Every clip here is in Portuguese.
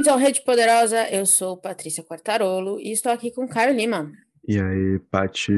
Bem-vindos ao Rede Poderosa, eu sou Patrícia Quartarolo e estou aqui com Caio Lima. E aí, Pati?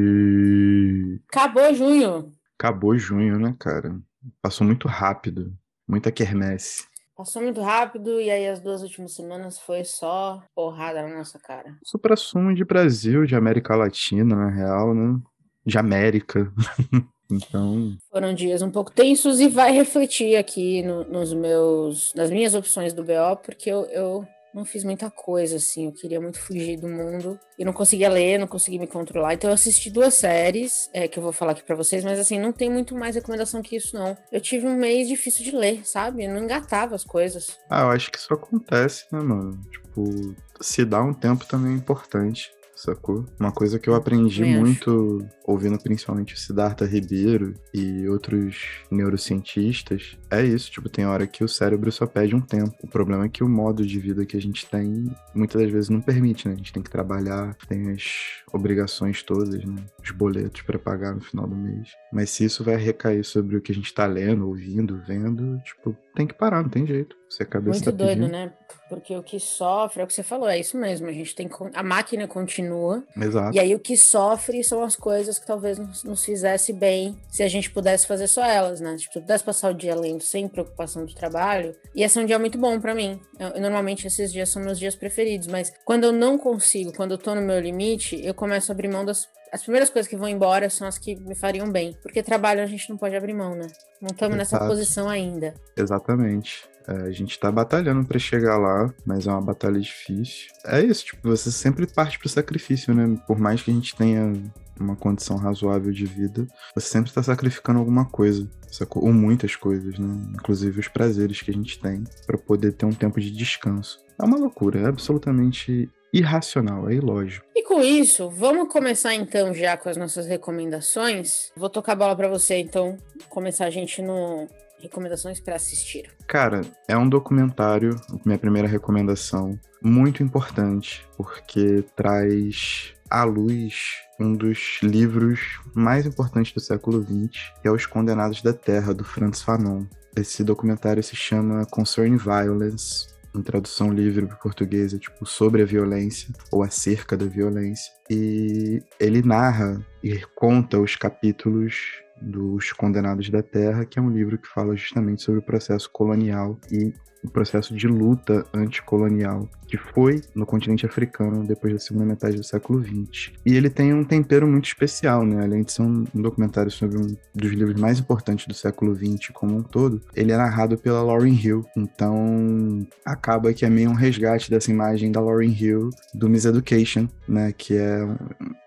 Acabou junho. Acabou junho, né, cara? Passou muito rápido, muita quermesse. Passou muito rápido e aí as duas últimas semanas foi só porrada na nossa cara. Supra-sumo de Brasil, de América Latina, na real, né? De América. Então. Foram dias um pouco tensos e vai refletir aqui no, nos meus, nas minhas opções do BO, porque eu, eu não fiz muita coisa, assim. Eu queria muito fugir do mundo e não conseguia ler, não conseguia me controlar. Então eu assisti duas séries é, que eu vou falar aqui para vocês, mas assim, não tem muito mais recomendação que isso, não. Eu tive um mês difícil de ler, sabe? Eu não engatava as coisas. Ah, eu acho que isso acontece, né, mano? Tipo, se dá um tempo também é importante sacou? Uma coisa que eu aprendi muito ouvindo principalmente o Siddhartha Ribeiro e outros neurocientistas é isso, tipo, tem hora que o cérebro só pede um tempo. O problema é que o modo de vida que a gente tem muitas das vezes não permite, né? A gente tem que trabalhar, tem as obrigações todas, né? Os boletos para pagar no final do mês. Mas se isso vai recair sobre o que a gente tá lendo, ouvindo, vendo, tipo, tem que parar, não tem jeito. Se a cabeça Muito tá doido, pedindo. né? Porque o que sofre, é o que você falou, é isso mesmo. A gente tem a máquina continua. Exato. E aí o que sofre são as coisas que talvez nos, nos fizesse bem se a gente pudesse fazer só elas, né? Tipo, se eu pudesse passar o dia lendo sem preocupação do trabalho, ia ser um dia muito bom para mim. Eu, normalmente esses dias são meus dias preferidos, mas quando eu não consigo, quando eu tô no meu limite, eu começo a abrir mão das as primeiras coisas que vão embora são as que me fariam bem. Porque trabalho a gente não pode abrir mão, né? Não estamos nessa posição ainda. Exatamente. É, a gente tá batalhando para chegar lá, mas é uma batalha difícil. É isso, tipo, você sempre parte pro sacrifício, né? Por mais que a gente tenha uma condição razoável de vida, você sempre está sacrificando alguma coisa, ou muitas coisas, né? Inclusive os prazeres que a gente tem para poder ter um tempo de descanso. É uma loucura, é absolutamente irracional, é ilógico. E com isso, vamos começar então já com as nossas recomendações. Vou tocar a bola para você então, começar a gente no recomendações para assistir. Cara, é um documentário, minha primeira recomendação, muito importante, porque traz à luz um dos livros mais importantes do século XX, que é Os Condenados da Terra, do Franz Fanon. Esse documentário se chama Concern Violence, em tradução livre para português, é tipo sobre a violência ou acerca da violência. E ele narra e conta os capítulos dos Condenados da Terra, que é um livro que fala justamente sobre o processo colonial e o processo de luta anticolonial que foi no continente africano depois da segunda metade do século XX. E ele tem um tempero muito especial, né? Além de ser um documentário sobre um dos livros mais importantes do século XX como um todo, ele é narrado pela Lauryn Hill. Então, acaba que é meio um resgate dessa imagem da Lauryn Hill do Miseducation, né? Que é...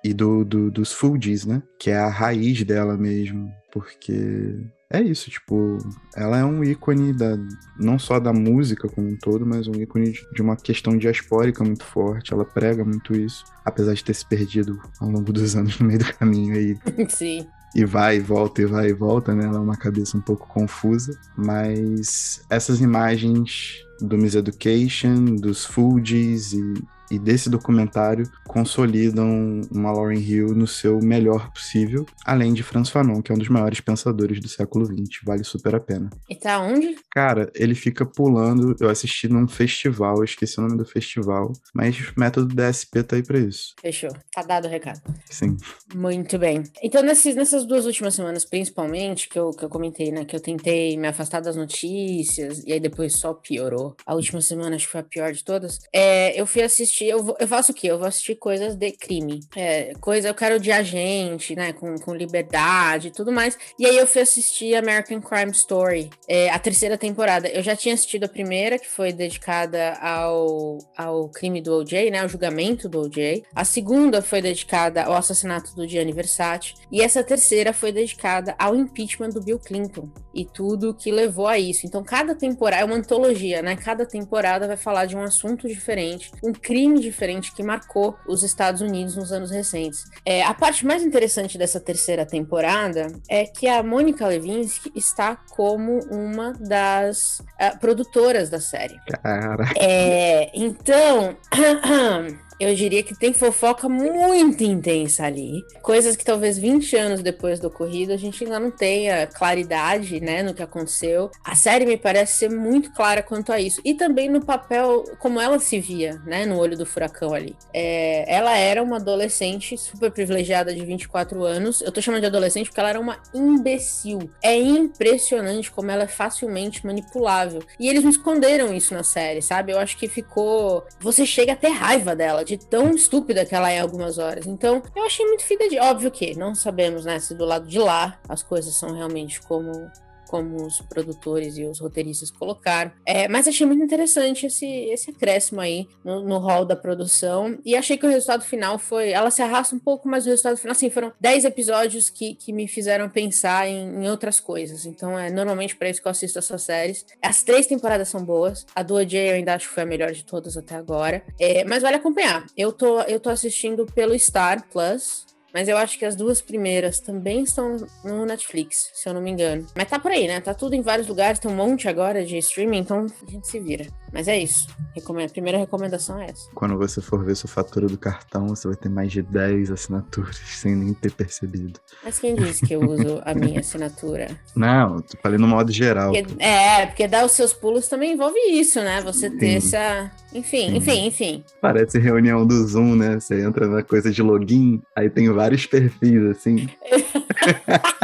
e do, do dos Fugees, né? Que é a raiz dela mesmo, porque é isso, tipo, ela é um ícone da, não só da música como um todo, mas um ícone de uma questão diaspórica muito forte. Ela prega muito isso, apesar de ter se perdido ao longo dos anos no meio do caminho aí. Sim. E vai e volta, e vai e volta, né? Ela é uma cabeça um pouco confusa, mas essas imagens do Miss Education, dos Fugees e e desse documentário consolidam uma Lauryn Hill no seu melhor possível, além de Franz Fanon, que é um dos maiores pensadores do século XX. Vale super a pena. E tá onde? Cara, ele fica pulando. Eu assisti num festival, eu esqueci o nome do festival, mas o método DSP tá aí pra isso. Fechou. Tá dado o recado. Sim. Muito bem. Então, nesses, nessas duas últimas semanas, principalmente, que eu, que eu comentei, né, que eu tentei me afastar das notícias, e aí depois só piorou. A última semana, acho que foi a pior de todas. É, eu fui assistir assistir, eu, eu faço o quê? Eu vou assistir coisas de crime. É, coisa, eu quero de agente, né? Com, com liberdade e tudo mais. E aí eu fui assistir American Crime Story, é, a terceira temporada. Eu já tinha assistido a primeira, que foi dedicada ao, ao crime do OJ, né? Ao julgamento do OJ. A segunda foi dedicada ao assassinato do Gianni Versace. E essa terceira foi dedicada ao impeachment do Bill Clinton e tudo que levou a isso. Então, cada temporada é uma antologia, né? Cada temporada vai falar de um assunto diferente, um crime crime diferente que marcou os Estados Unidos nos anos recentes. É, a parte mais interessante dessa terceira temporada é que a Mônica Levinsky está como uma das uh, produtoras da série. Cara. É, então, Eu diria que tem fofoca muito intensa ali. Coisas que talvez 20 anos depois do ocorrido a gente ainda não tenha claridade, né, no que aconteceu. A série me parece ser muito clara quanto a isso. E também no papel, como ela se via, né, no olho do furacão ali. É, ela era uma adolescente super privilegiada de 24 anos. Eu tô chamando de adolescente porque ela era uma imbecil. É impressionante como ela é facilmente manipulável. E eles me esconderam isso na série, sabe? Eu acho que ficou. Você chega a ter raiva dela, de tão estúpida que ela é algumas horas. Então, eu achei muito fidedigno. Óbvio que não sabemos, né, se do lado de lá as coisas são realmente como como os produtores e os roteiristas colocaram. É, mas achei muito interessante esse, esse acréscimo aí no, no hall da produção. E achei que o resultado final foi. Ela se arrasta um pouco, mas o resultado final, assim, foram 10 episódios que, que me fizeram pensar em, em outras coisas. Então, é normalmente para isso que eu assisto essas séries. As três temporadas são boas. A do OJ eu ainda acho que foi a melhor de todas até agora. É, mas vale acompanhar. Eu tô, eu tô assistindo pelo Star Plus. Mas eu acho que as duas primeiras também estão no Netflix, se eu não me engano. Mas tá por aí, né? Tá tudo em vários lugares, tem um monte agora de streaming, então a gente se vira. Mas é isso. A primeira recomendação é essa. Quando você for ver sua fatura do cartão, você vai ter mais de 10 assinaturas sem nem ter percebido. Mas quem disse que eu uso a minha assinatura? Não, tô falando no modo geral. Porque, é, porque dar os seus pulos também envolve isso, né? Você ter Sim. essa. Enfim, Sim. enfim, enfim. Parece reunião do Zoom, né? Você entra na coisa de login, aí tem vários perfis, assim.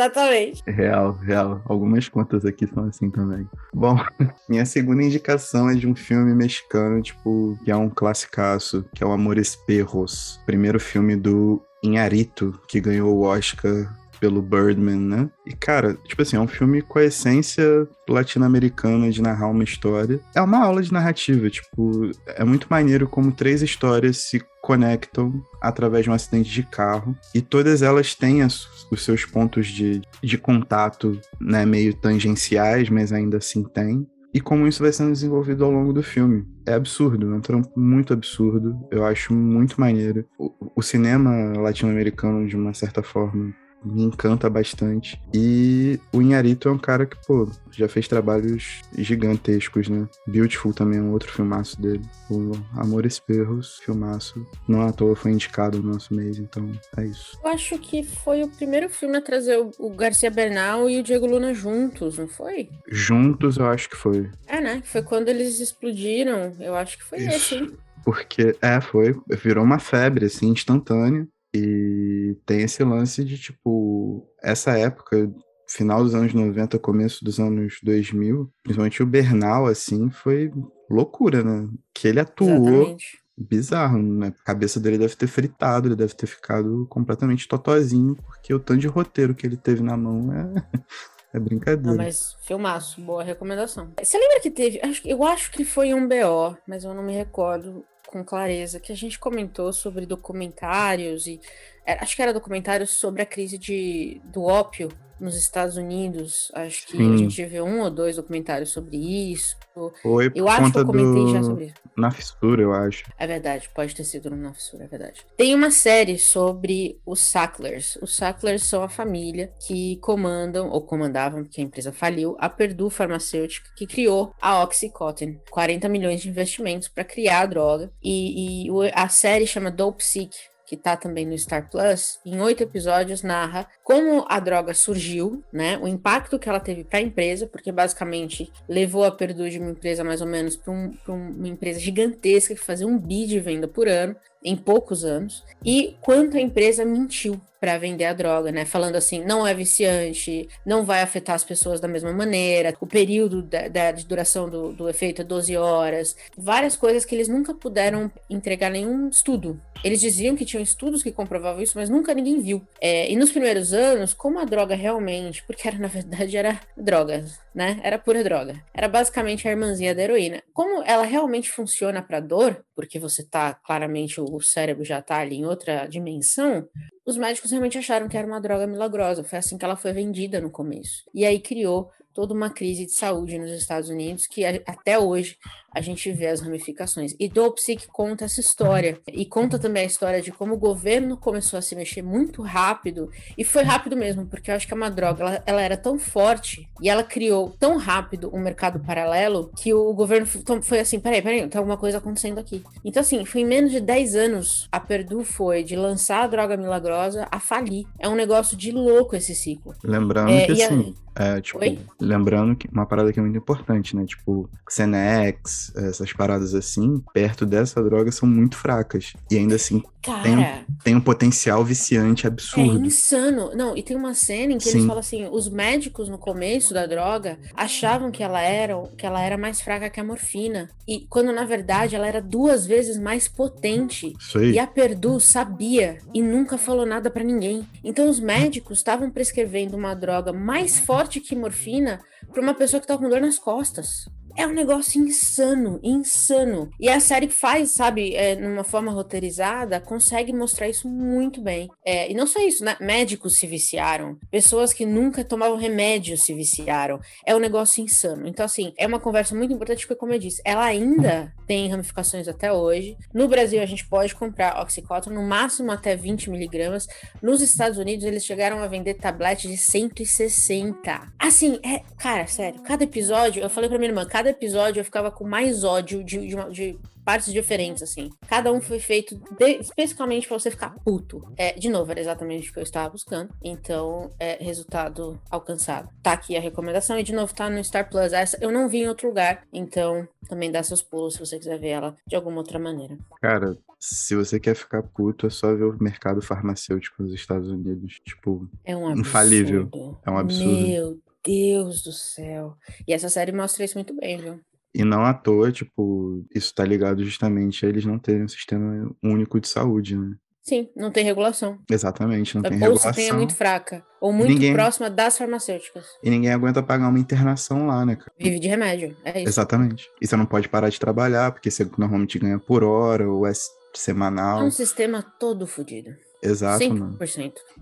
Exatamente. Real, real. Algumas contas aqui são assim também. Bom, minha segunda indicação é de um filme mexicano, tipo, que é um classicaço, que é o Amores Perros. Primeiro filme do Inharito, que ganhou o Oscar pelo Birdman, né? E, cara, tipo assim, é um filme com a essência latino-americana de narrar uma história. É uma aula de narrativa, tipo, é muito maneiro como três histórias se conectam através de um acidente de carro e todas elas têm as, os seus pontos de, de contato, né, meio tangenciais, mas ainda assim tem e como isso vai sendo desenvolvido ao longo do filme. É absurdo, é um trampo muito absurdo. Eu acho muito maneiro. O, o cinema latino-americano, de uma certa forma, me encanta bastante. E o Inharito é um cara que, pô, já fez trabalhos gigantescos, né? Beautiful também é um outro filmaço dele. O Amores Perros, filmaço. Não à toa foi indicado no nosso mês, então é isso. Eu acho que foi o primeiro filme a trazer o Garcia Bernal e o Diego Luna juntos, não foi? Juntos eu acho que foi. É, né? Foi quando eles explodiram. Eu acho que foi isso. esse, hein? Porque, é, foi. Virou uma febre, assim, instantânea. E tem esse lance de, tipo, essa época, final dos anos 90, começo dos anos 2000, principalmente o Bernal, assim, foi loucura, né? Que ele atuou. Exatamente. Bizarro, né? A cabeça dele deve ter fritado, ele deve ter ficado completamente totozinho, porque o tanto de roteiro que ele teve na mão é, é brincadeira. Não, mas filmaço, boa recomendação. Você lembra que teve? Eu acho que foi um BO, mas eu não me recordo com clareza que a gente comentou sobre documentários e é, acho que era documentários sobre a crise de, do ópio nos Estados Unidos. Acho que Sim. a gente viu um ou dois documentários sobre isso. Foi eu acho que eu comentei do... já sobre isso. Na fissura, eu acho. É verdade, pode ter sido na fissura, é verdade. Tem uma série sobre os Sacklers. Os Sacklers são a família que comandam, ou comandavam, porque a empresa faliu, a Purdue Farmacêutica, que criou a Oxycontin. 40 milhões de investimentos para criar a droga. E, e a série chama Dope Sick que tá também no Star Plus, em oito episódios narra como a droga surgiu, né? O impacto que ela teve para a empresa, porque basicamente levou a Perdue de uma empresa mais ou menos para um, uma empresa gigantesca que fazia um bi de venda por ano em poucos anos, e quanto a empresa mentiu para vender a droga, né? Falando assim, não é viciante, não vai afetar as pessoas da mesma maneira, o período da, da, de duração do, do efeito é 12 horas, várias coisas que eles nunca puderam entregar nenhum estudo. Eles diziam que tinham estudos que comprovavam isso, mas nunca ninguém viu. É, e nos primeiros anos, como a droga realmente, porque era na verdade era droga, né? Era pura droga. Era basicamente a irmãzinha da heroína. Como ela realmente funciona para dor, porque você tá claramente o cérebro já tá ali em outra dimensão, os médicos realmente acharam que era uma droga milagrosa. Foi assim que ela foi vendida no começo. E aí criou toda uma crise de saúde nos Estados Unidos que até hoje a gente vê as ramificações. E Dopsic conta essa história. E conta também a história de como o governo começou a se mexer muito rápido. E foi rápido mesmo, porque eu acho que é uma droga, ela, ela era tão forte e ela criou tão rápido um mercado paralelo que o governo foi assim: peraí, peraí, tem alguma coisa acontecendo aqui. Então, assim, foi em menos de 10 anos a Perdue foi de lançar a droga milagrosa a falir. É um negócio de louco esse ciclo. Lembrando é, que assim. A... É, tipo, Oi? lembrando que uma parada que é muito importante, né? Tipo, Xenex, essas paradas assim, perto dessa droga são muito fracas. E ainda assim, Cara, tem, um, tem um potencial viciante absurdo. É insano. Não, e tem uma cena em que Sim. eles falam assim: os médicos no começo da droga achavam que ela era que ela era mais fraca que a morfina. E quando na verdade ela era duas vezes mais potente. E a Perdue sabia e nunca falou nada para ninguém. Então os médicos estavam prescrevendo uma droga mais forte que morfina para uma pessoa que tá com dor nas costas. É um negócio insano, insano. E a série faz, sabe, é, numa forma roteirizada, consegue mostrar isso muito bem. É, e não só isso, né? Médicos se viciaram, pessoas que nunca tomavam remédio se viciaram. É um negócio insano. Então, assim, é uma conversa muito importante, porque, como eu disse, ela ainda tem ramificações até hoje. No Brasil, a gente pode comprar oxicótono no máximo até 20 miligramas. Nos Estados Unidos, eles chegaram a vender tabletes de 160. Assim, é, cara, sério, cada episódio, eu falei pra minha irmã, cada episódio eu ficava com mais ódio de, de, de partes diferentes, assim. Cada um foi feito de, especificamente para você ficar puto. É, de novo, era exatamente o que eu estava buscando. Então, é resultado alcançado. Tá aqui a recomendação e de novo tá no Star Plus. Essa eu não vi em outro lugar, então também dá seus pulos se você quiser ver ela de alguma outra maneira. Cara, se você quer ficar puto, é só ver o mercado farmacêutico nos Estados Unidos. Tipo, é um absurdo. infalível. É um absurdo. Meu Deus do céu. E essa série mostra isso muito bem, viu? E não à toa, tipo, isso tá ligado justamente a eles não terem um sistema único de saúde, né? Sim, não tem regulação. Exatamente, não tem ou regulação. Ou se tem é muito fraca, ou muito ninguém... próxima das farmacêuticas. E ninguém aguenta pagar uma internação lá, né, cara? Vive de remédio, é isso. Exatamente. E você não pode parar de trabalhar, porque você normalmente ganha por hora, ou é semanal. É um sistema todo fodido. Exato, 100%. Mano.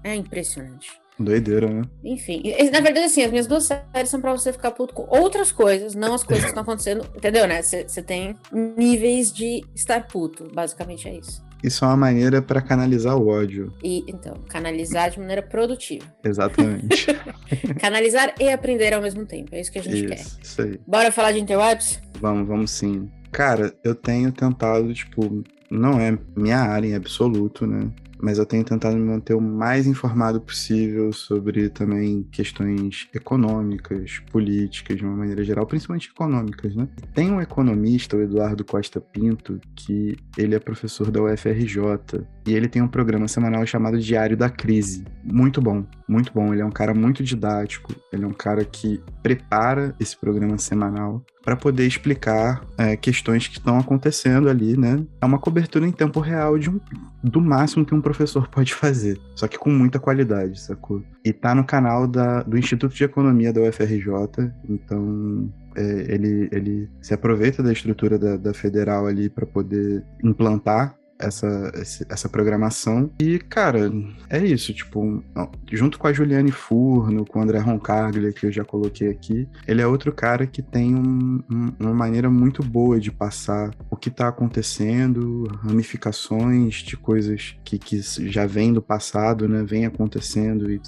É impressionante. Doideira, né? Enfim, na verdade, assim, as minhas duas séries são pra você ficar puto com outras coisas, não as coisas que estão acontecendo, entendeu, né? Você tem níveis de estar puto, basicamente é isso. Isso é uma maneira para canalizar o ódio. E então, canalizar de maneira produtiva. Exatamente. canalizar e aprender ao mesmo tempo. É isso que a gente isso, quer. Isso aí. Bora falar de interwebs? Vamos, vamos sim. Cara, eu tenho tentado, tipo, não é minha área em absoluto, né? Mas eu tenho tentado me manter o mais informado possível sobre também questões econômicas, políticas, de uma maneira geral, principalmente econômicas, né? Tem um economista, o Eduardo Costa Pinto, que ele é professor da UFRJ e ele tem um programa semanal chamado Diário da Crise. Muito bom, muito bom. Ele é um cara muito didático, ele é um cara que prepara esse programa semanal para poder explicar é, questões que estão acontecendo ali, né? É uma cobertura em tempo real de um, do máximo que um professor pode fazer, só que com muita qualidade, sacou? E tá no canal da, do Instituto de Economia da UFRJ, então é, ele, ele se aproveita da estrutura da, da federal ali para poder implantar essa, essa programação. E, cara, é isso. Tipo, junto com a Juliane Furno, com o André Roncaglia, que eu já coloquei aqui, ele é outro cara que tem um, um, uma maneira muito boa de passar o que tá acontecendo, ramificações de coisas que, que já vem do passado, né? Vem acontecendo e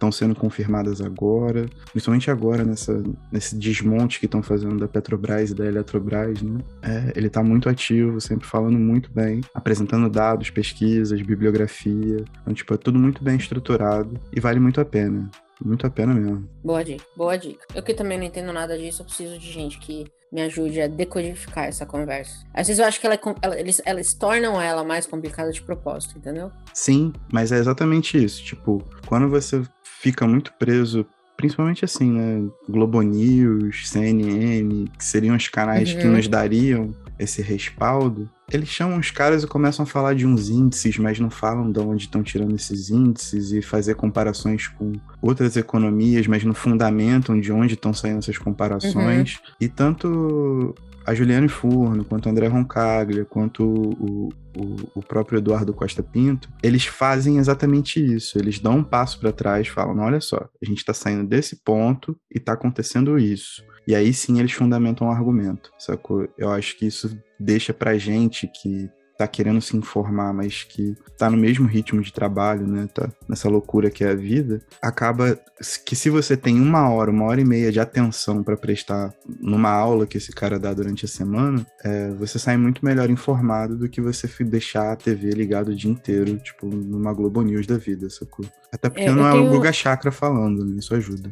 estão sendo confirmadas agora, principalmente agora nessa, nesse desmonte que estão fazendo da Petrobras e da Eletrobras, né? É, ele está muito ativo, sempre falando muito bem, apresentando dados, pesquisas, bibliografia. Então, tipo, é tudo muito bem estruturado e vale muito a pena. Muito a pena mesmo. Boa dica, boa dica. Eu que também não entendo nada disso, eu preciso de gente que me ajude a decodificar essa conversa. Às vezes eu acho que ela, é ela, eles, eles tornam ela mais complicada de propósito, entendeu? Sim, mas é exatamente isso. Tipo, quando você fica muito preso, principalmente assim, né? Globo News, CNN, que seriam os canais uhum. que nos dariam esse respaldo, eles chamam os caras e começam a falar de uns índices, mas não falam de onde estão tirando esses índices e fazer comparações com outras economias, mas não fundamentam de onde estão saindo essas comparações. Uhum. E tanto a Juliane Furno, quanto o André Roncaglia, quanto o, o, o, próprio Eduardo Costa Pinto, eles fazem exatamente isso. Eles dão um passo para trás, falam: olha só, a gente está saindo desse ponto e está acontecendo isso. E aí sim eles fundamentam o argumento, sacou? Eu acho que isso deixa pra gente que tá querendo se informar, mas que tá no mesmo ritmo de trabalho, né? Tá nessa loucura que é a vida, acaba que se você tem uma hora, uma hora e meia de atenção para prestar numa aula que esse cara dá durante a semana, é, você sai muito melhor informado do que você deixar a TV ligado o dia inteiro, tipo, numa Globo News da vida, sacou? Até porque é, não tenho... é o Guga Chakra falando, né? Isso ajuda.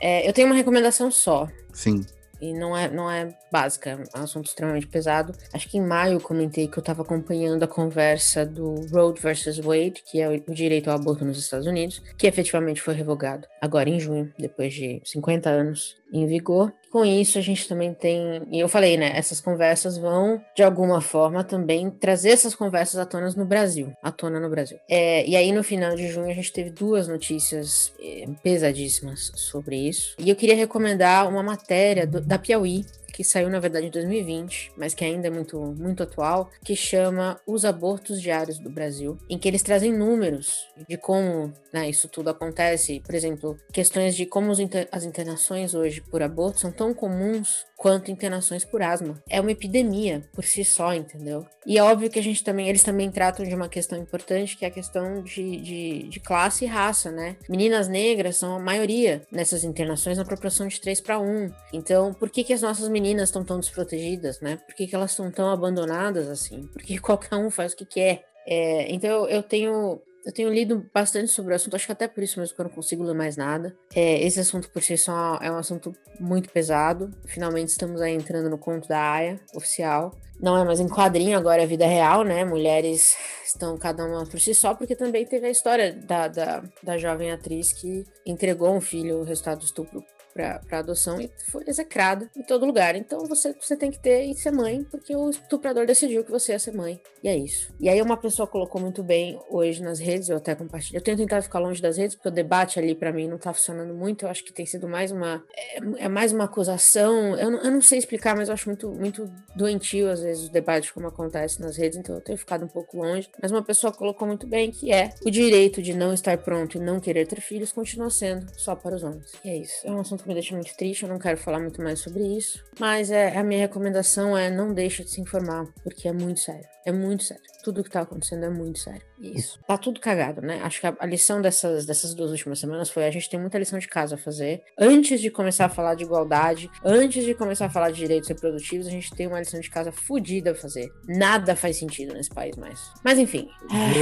É, eu tenho uma recomendação só. Sim. E não é, não é básica, é um assunto extremamente pesado. Acho que em maio eu comentei que eu estava acompanhando a conversa do Roe versus Wade, que é o direito ao aborto nos Estados Unidos, que efetivamente foi revogado agora em junho, depois de 50 anos em vigor. Com isso, a gente também tem, e eu falei, né, essas conversas vão, de alguma forma, também trazer essas conversas à tona no Brasil, à tona no Brasil. É, e aí, no final de junho, a gente teve duas notícias é, pesadíssimas sobre isso. E eu queria recomendar uma matéria do, da Piauí, que saiu na verdade em 2020, mas que ainda é muito, muito atual, que chama Os Abortos Diários do Brasil, em que eles trazem números de como né, isso tudo acontece. Por exemplo, questões de como as internações hoje por aborto são tão comuns quanto internações por asma. É uma epidemia por si só, entendeu? E é óbvio que a gente também, eles também tratam de uma questão importante, que é a questão de, de, de classe e raça, né? Meninas negras são a maioria nessas internações na proporção de 3 para 1. Então, por que, que as nossas meninas estão tão desprotegidas, né? Por que, que elas estão tão abandonadas assim? Porque qualquer um faz o que quer. É, então eu tenho eu tenho lido bastante sobre o assunto, acho que até por isso mesmo que eu não consigo ler mais nada. É, esse assunto por si só é um assunto muito pesado. Finalmente estamos aí entrando no conto da Aya, oficial. Não é mais em quadrinho, agora é vida real, né? Mulheres estão cada uma por si só, porque também teve a história da, da, da jovem atriz que entregou um filho, o resultado do estupro, para adoção e foi execrada em todo lugar. Então você, você tem que ter e ser mãe, porque o estuprador decidiu que você ia ser mãe. E é isso. E aí uma pessoa colocou muito bem hoje nas redes, eu até compartilho. Eu tenho tentado ficar longe das redes, porque o debate ali para mim não tá funcionando muito. Eu acho que tem sido mais uma. É, é mais uma acusação. Eu não, eu não sei explicar, mas eu acho muito, muito doentio, às vezes, o debate como acontece nas redes, então eu tenho ficado um pouco longe. Mas uma pessoa colocou muito bem que é o direito de não estar pronto e não querer ter filhos continua sendo só para os homens. E é isso. É um assunto me deixa muito triste, eu não quero falar muito mais sobre isso. Mas é, a minha recomendação é não deixe de se informar, porque é muito sério. É muito sério. Tudo que tá acontecendo é muito sério. Isso. Tá tudo cagado, né? Acho que a, a, lição dessas, dessas duas últimas semanas foi a gente tem muita lição de casa a fazer. Antes de começar a falar de igualdade, antes de começar a falar de direitos reprodutivos, a gente tem uma lição de casa fodida a fazer. Nada faz sentido nesse país mais. Mas enfim,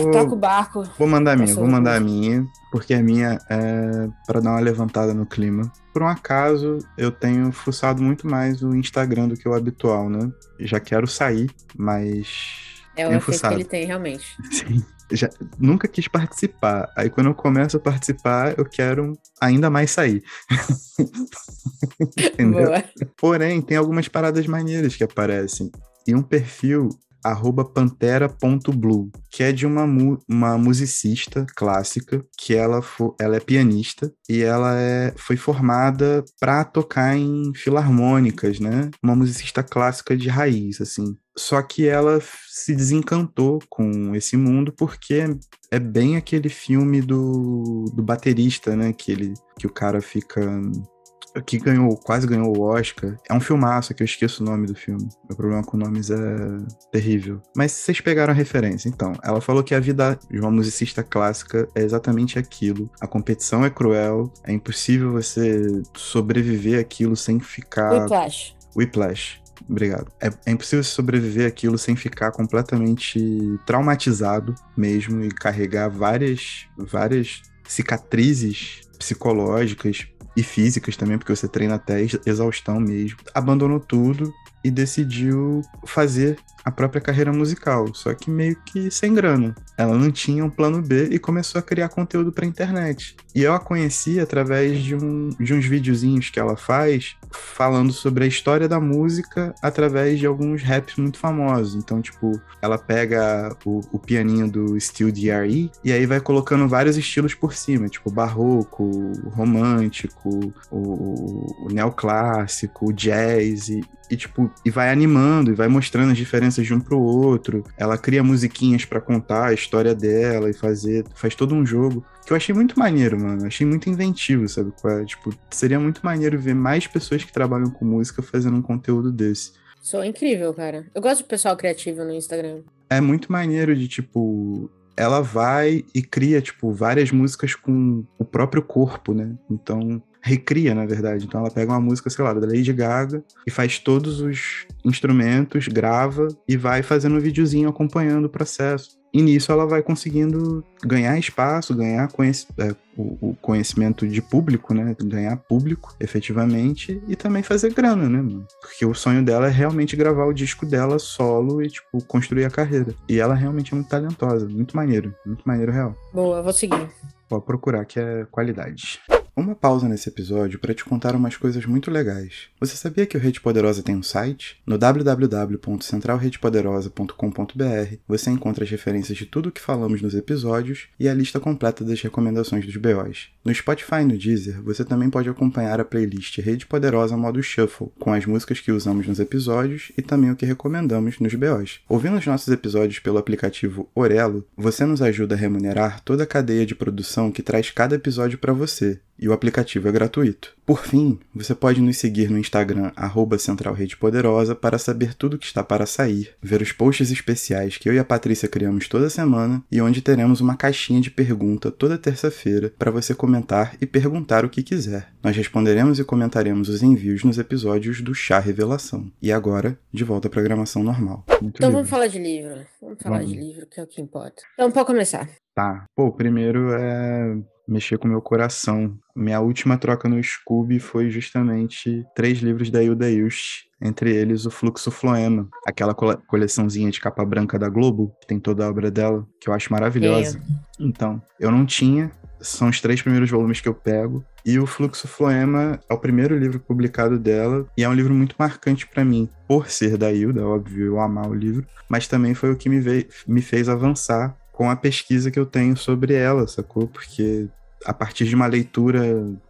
vou, toca o barco. Vou mandar a minha, vou mandar a minha, porque a minha é para dar uma levantada no clima. Por um acaso, eu tenho fuçado muito mais o Instagram do que o habitual, né? Já quero sair, mas é o efeito que ele tem, realmente. Sim. Já, nunca quis participar. Aí quando eu começo a participar, eu quero ainda mais sair. Entendeu? Boa. Porém, tem algumas paradas maneiras que aparecem. E um perfil arroba pantera.blue, que é de uma, uma musicista clássica, que ela, ela é pianista e ela é, foi formada para tocar em filarmônicas, né? Uma musicista clássica de raiz, assim. Só que ela se desencantou com esse mundo porque é bem aquele filme do, do baterista, né? Que, ele, que o cara fica que ganhou, quase ganhou o Oscar. É um filmaço que eu esqueço o nome do filme. Meu problema com nomes é terrível. Mas vocês pegaram a referência, então. Ela falou que a vida de uma musicista clássica é exatamente aquilo. A competição é cruel, é impossível você sobreviver aquilo sem ficar. Whiplash. Whiplash. Obrigado. É, é, impossível sobreviver aquilo sem ficar completamente traumatizado mesmo e carregar várias, várias cicatrizes psicológicas e físicas também, porque você treina até exaustão mesmo. Abandonou tudo e decidiu fazer a própria carreira musical, só que meio que sem grana. Ela não tinha um plano B e começou a criar conteúdo para internet. E eu a conheci através de, um, de uns videozinhos que ela faz falando sobre a história da música através de alguns raps muito famosos. Então, tipo, ela pega o, o pianinho do Steel DRE e aí vai colocando vários estilos por cima, tipo barroco, romântico, o, o neoclássico, o jazz e, e, tipo, e vai animando e vai mostrando as diferenças de um pro outro. Ela cria musiquinhas para contar a história dela e fazer, faz todo um jogo. Que eu achei muito maneiro, mano. Achei muito inventivo, sabe? É? Tipo, seria muito maneiro ver mais pessoas que trabalham com música fazendo um conteúdo desse. Sou incrível, cara. Eu gosto de pessoal criativo no Instagram. É muito maneiro de, tipo, ela vai e cria, tipo, várias músicas com o próprio corpo, né? Então, recria, na verdade. Então ela pega uma música, sei lá, da Lady Gaga e faz todos os instrumentos, grava e vai fazendo um videozinho acompanhando o processo. E nisso ela vai conseguindo ganhar espaço, ganhar conhec é, o, o, conhecimento de público, né? Ganhar público, efetivamente, e também fazer grana, né, mano? Porque o sonho dela é realmente gravar o disco dela solo e, tipo, construir a carreira. E ela realmente é muito talentosa, muito maneiro, muito maneiro real. Boa, vou seguir. Pode procurar, que é qualidade. Uma pausa nesse episódio para te contar umas coisas muito legais. Você sabia que o Rede Poderosa tem um site? No www.centralredepoderosa.com.br você encontra as referências de tudo o que falamos nos episódios e a lista completa das recomendações dos BOs. No Spotify e no Deezer, você também pode acompanhar a playlist Rede Poderosa modo Shuffle, com as músicas que usamos nos episódios e também o que recomendamos nos BOs. Ouvindo os nossos episódios pelo aplicativo Orelo, você nos ajuda a remunerar toda a cadeia de produção que traz cada episódio para você e o aplicativo é gratuito. Por fim, você pode nos seguir no Instagram @centralredepoderosa para saber tudo que está para sair, ver os posts especiais que eu e a Patrícia criamos toda semana e onde teremos uma caixinha de pergunta toda terça-feira para você comentar e perguntar o que quiser. Nós responderemos e comentaremos os envios nos episódios do Chá Revelação. E agora, de volta à programação normal. Muito então livro. vamos falar de livro. Vamos falar vamos. de livro, que é o que importa. Então pode começar. Tá. Pô, primeiro é mexer com o meu coração. Minha última troca no Scooby foi justamente três livros da Hilda Ilst, entre eles o Fluxo Floema, aquela coleçãozinha de capa branca da Globo, que tem toda a obra dela, que eu acho maravilhosa. É. Então, eu não tinha, são os três primeiros volumes que eu pego. E o Fluxo Floema é o primeiro livro publicado dela e é um livro muito marcante para mim, por ser da Hilda, óbvio, eu amar o livro, mas também foi o que me, veio, me fez avançar com a pesquisa que eu tenho sobre ela, sacou? Porque a partir de uma leitura,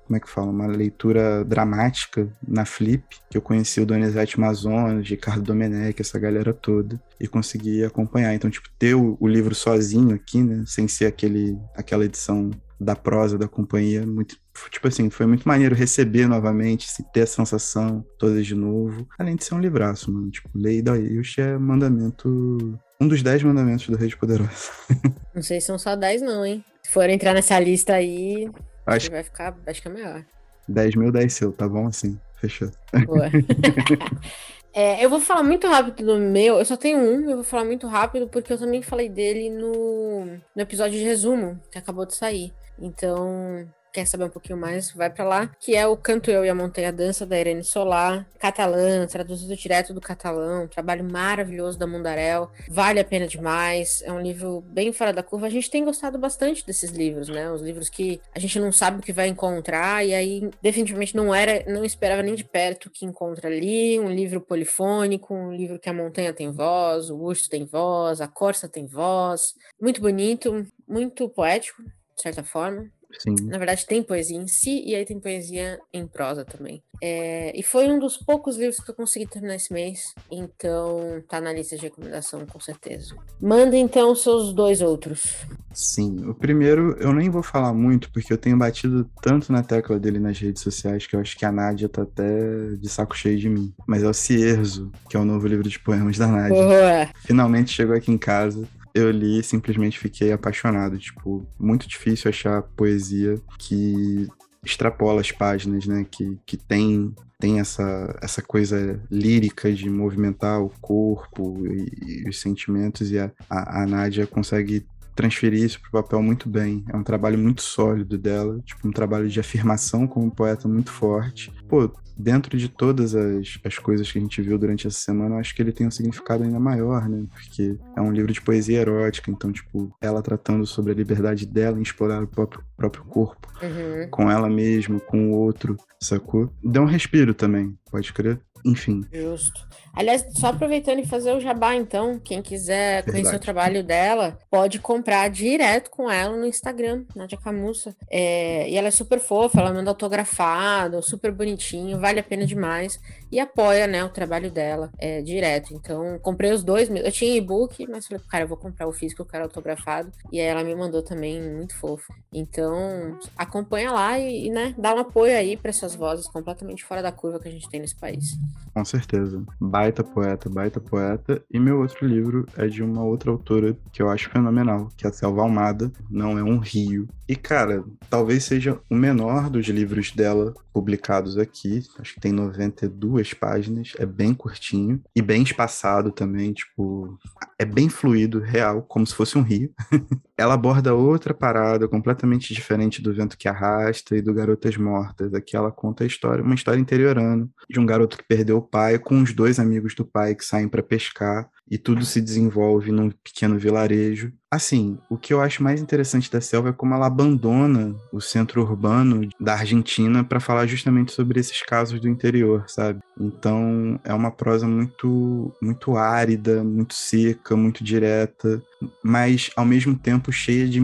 como é que fala? Uma leitura dramática na Flip, que eu conheci o Donizete Mazonas, Ricardo Domenech, essa galera toda, e consegui acompanhar. Então, tipo, ter o, o, livro sozinho aqui, né, sem ser aquele, aquela edição da prosa da companhia, muito, tipo assim, foi muito maneiro receber novamente, se ter a sensação toda de novo, além de ser um livraço, mano, tipo, lei da Ilch é mandamento um dos dez mandamentos do Rei Poderoso. Não sei se são só dez, não, hein? Se for entrar nessa lista aí, acho que vai ficar, acho que é melhor. 10 mil, 10 seu, tá bom assim? Fechou. Boa. é, eu vou falar muito rápido do meu. Eu só tenho um, eu vou falar muito rápido, porque eu também falei dele no, no episódio de resumo, que acabou de sair. Então, quer saber um pouquinho mais, vai para lá, que é o Canto Eu e a Montanha Dança, da Irene Solar, catalã, traduzido direto do catalão, trabalho maravilhoso da Mundarel, vale a pena demais, é um livro bem fora da curva, a gente tem gostado bastante desses livros, né, os livros que a gente não sabe o que vai encontrar, e aí definitivamente não era, não esperava nem de perto o que encontra ali, um livro polifônico, um livro que a montanha tem voz, o urso tem voz, a corça tem voz, muito bonito, muito poético, de certa forma, Sim. Na verdade, tem poesia em si e aí tem poesia em prosa também. É, e foi um dos poucos livros que eu consegui terminar esse mês, então tá na lista de recomendação com certeza. Manda então seus dois outros. Sim, o primeiro eu nem vou falar muito porque eu tenho batido tanto na tecla dele nas redes sociais que eu acho que a Nádia tá até de saco cheio de mim. Mas é o Cierzo, que é o novo livro de poemas da Nádia. Boa. Finalmente chegou aqui em casa eu li e simplesmente fiquei apaixonado. Tipo, muito difícil achar poesia que extrapola as páginas, né? Que, que tem, tem essa, essa coisa lírica de movimentar o corpo e, e os sentimentos, e a, a, a Nádia consegue transferir isso para o papel muito bem. É um trabalho muito sólido dela, tipo um trabalho de afirmação como poeta muito forte. Pô, dentro de todas as, as coisas que a gente viu durante essa semana, eu acho que ele tem um significado ainda maior, né? Porque é um livro de poesia erótica, então, tipo, ela tratando sobre a liberdade dela em explorar o próprio, próprio corpo, uhum. com ela mesma, com o outro, sacou? Dá um respiro também, pode crer? Enfim. Justo. Aliás, só aproveitando e fazer o jabá, então, quem quiser Verdade. conhecer o trabalho dela, pode comprar direto com ela no Instagram, Nadia Camussa. É, e ela é super fofa, ela manda autografado, super bonitinho, vale a pena demais. E apoia, né, o trabalho dela é, direto. Então, comprei os dois. Eu tinha e-book, mas falei, cara, eu vou comprar o físico, eu quero autografado. E aí ela me mandou também, muito fofo. Então, acompanha lá e, e né, dá um apoio aí para essas vozes completamente fora da curva que a gente tem nesse país. Com certeza. Baita poeta, baita poeta. E meu outro livro é de uma outra autora que eu acho fenomenal, que é a Selva Almada. Não é um rio. E, cara, talvez seja o menor dos livros dela publicados aqui. Acho que tem 92 páginas. É bem curtinho e bem espaçado também. Tipo, é bem fluido, real, como se fosse um rio. ela aborda outra parada completamente diferente do Vento que Arrasta e do Garotas Mortas. Aqui ela conta a história, uma história interiorana de um garoto que perdeu o pai com os dois amigos do pai que saem para pescar e tudo se desenvolve num pequeno vilarejo. Assim, o que eu acho mais interessante da selva é como ela abandona o centro urbano da Argentina para falar justamente sobre esses casos do interior, sabe? Então, é uma prosa muito muito árida, muito seca, muito direta, mas ao mesmo tempo cheia de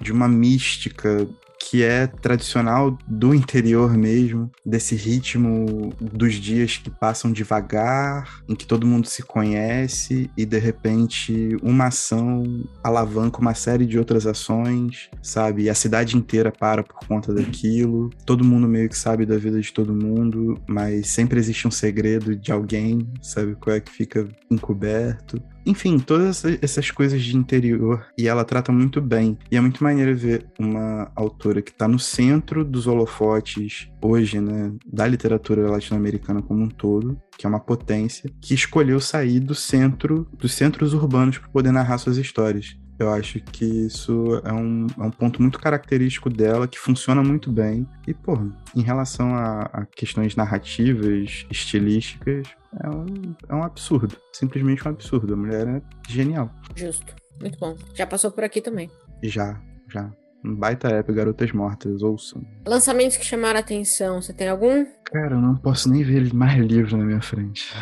de uma mística que é tradicional do interior mesmo, desse ritmo dos dias que passam devagar, em que todo mundo se conhece e de repente uma ação alavanca uma série de outras ações, sabe? E a cidade inteira para por conta daquilo. Todo mundo meio que sabe da vida de todo mundo, mas sempre existe um segredo de alguém, sabe qual é que fica encoberto. Enfim, todas essas coisas de interior. E ela trata muito bem. E é muito maneiro ver uma autora que está no centro dos holofotes hoje, né, da literatura latino-americana como um todo, que é uma potência, que escolheu sair do centro, dos centros urbanos para poder narrar suas histórias. Eu acho que isso é um, é um ponto muito característico dela, que funciona muito bem. E, pô, em relação a, a questões narrativas, estilísticas, é um, é um absurdo. Simplesmente um absurdo. A mulher é genial. Justo. Muito bom. Já passou por aqui também. Já, já. Um baita app, Garotas Mortas, ouçam. Lançamentos que chamaram a atenção, você tem algum? Cara, eu não posso nem ver mais livros na minha frente.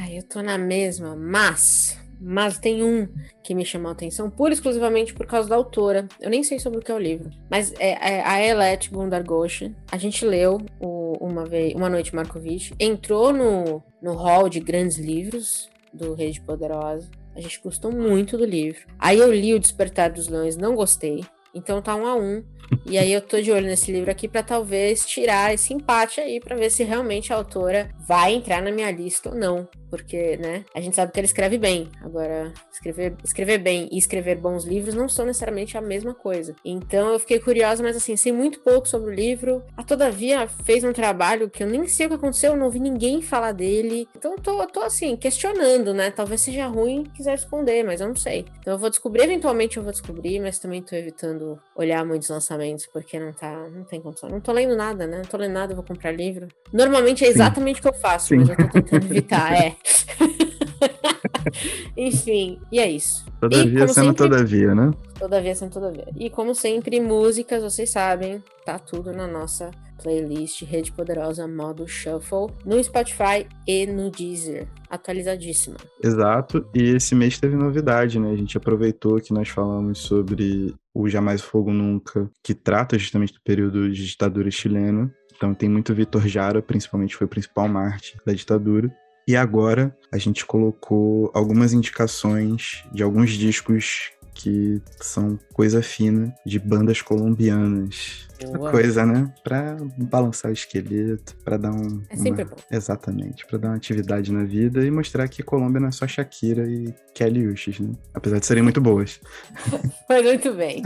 Ai, eu tô na mesma, mas mas tem um que me chamou a atenção, pura e exclusivamente por causa da autora. Eu nem sei sobre o que é o livro, mas é, é a Elet Gundargosha. A gente leu o, uma, vez, uma Noite Markovitch, entrou no, no hall de grandes livros do Rede Poderosa. A gente gostou muito do livro. Aí eu li O Despertar dos Leões, não gostei. Então tá um a um. E aí eu tô de olho nesse livro aqui para talvez tirar esse empate aí para ver se realmente a autora vai entrar na minha lista ou não porque, né, a gente sabe que ele escreve bem. Agora, escrever, escrever bem e escrever bons livros não são necessariamente a mesma coisa. Então, eu fiquei curiosa, mas assim, sei muito pouco sobre o livro. A Todavia fez um trabalho que eu nem sei o que aconteceu, eu não ouvi ninguém falar dele. Então, eu tô, eu tô assim, questionando, né? Talvez seja ruim quiser esconder, mas eu não sei. Então, eu vou descobrir, eventualmente eu vou descobrir, mas também tô evitando olhar muitos lançamentos, porque não tá, não tem condição. Não tô lendo nada, né? Não tô lendo nada, eu vou comprar livro. Normalmente é exatamente Sim. o que eu faço, Sim. mas eu tô tentando evitar, é. Enfim, e é isso. Todavia e, sendo sempre, todavia, né? Todavia sendo todavia. E como sempre, músicas, vocês sabem, tá tudo na nossa playlist Rede Poderosa modo Shuffle no Spotify e no Deezer. Atualizadíssima. Exato, e esse mês teve novidade, né? A gente aproveitou que nós falamos sobre o Jamais Fogo Nunca, que trata justamente do período de ditadura chilena. Então tem muito Vitor Jara, principalmente foi o principal Marte da ditadura. E agora a gente colocou algumas indicações de alguns discos que são coisa fina de bandas colombianas. Boa. Coisa, né? Pra balançar o esqueleto, pra dar um. É sempre uma... bom. Exatamente, pra dar uma atividade na vida e mostrar que Colômbia não é só Shakira e Kelly Uchis, né? Apesar de serem muito boas. Foi muito bem.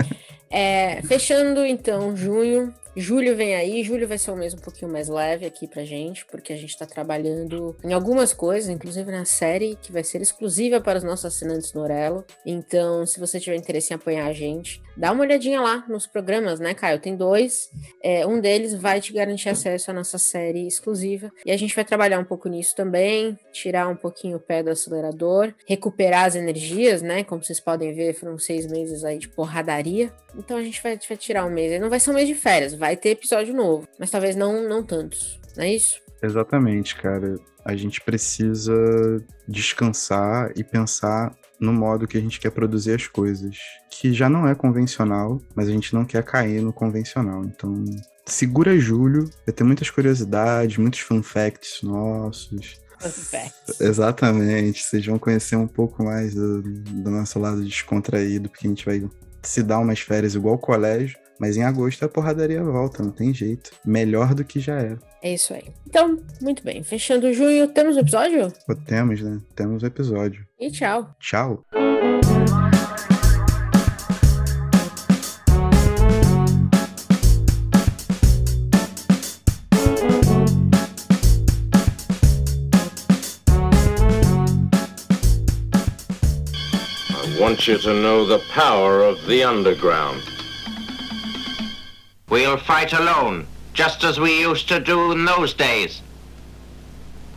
É, fechando então junho, Julho vem aí, julho vai ser um mês um pouquinho mais leve aqui pra gente, porque a gente tá trabalhando em algumas coisas, inclusive na série que vai ser exclusiva para os nossos assinantes no Orelo. Então, se você tiver interesse em apoiar a gente, dá uma olhadinha lá nos programas, né, Caio? Tem dois. É, um deles vai te garantir acesso à nossa série exclusiva. E a gente vai trabalhar um pouco nisso também, tirar um pouquinho o pé do acelerador, recuperar as energias, né? Como vocês podem ver, foram seis meses aí de porradaria. Então a gente vai, vai tirar um mês. Não vai ser um mês de férias, vai ter episódio novo, mas talvez não, não tantos. Não é isso? Exatamente, cara. A gente precisa descansar e pensar no modo que a gente quer produzir as coisas, que já não é convencional, mas a gente não quer cair no convencional. Então, segura julho, vai ter muitas curiosidades, muitos fun facts nossos. Exatamente, vocês vão conhecer um pouco mais do, do nosso lado descontraído, porque a gente vai se dar umas férias igual colégio, mas em agosto a porradaria volta, não tem jeito. Melhor do que já era. É isso aí. Então, muito bem. Fechando junho, temos o episódio? Pô, temos, né? Temos o episódio. E tchau. Tchau. want you to know the power of the underground. We'll fight alone, just as we used to do in those days.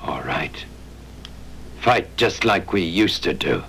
All right. Fight just like we used to do.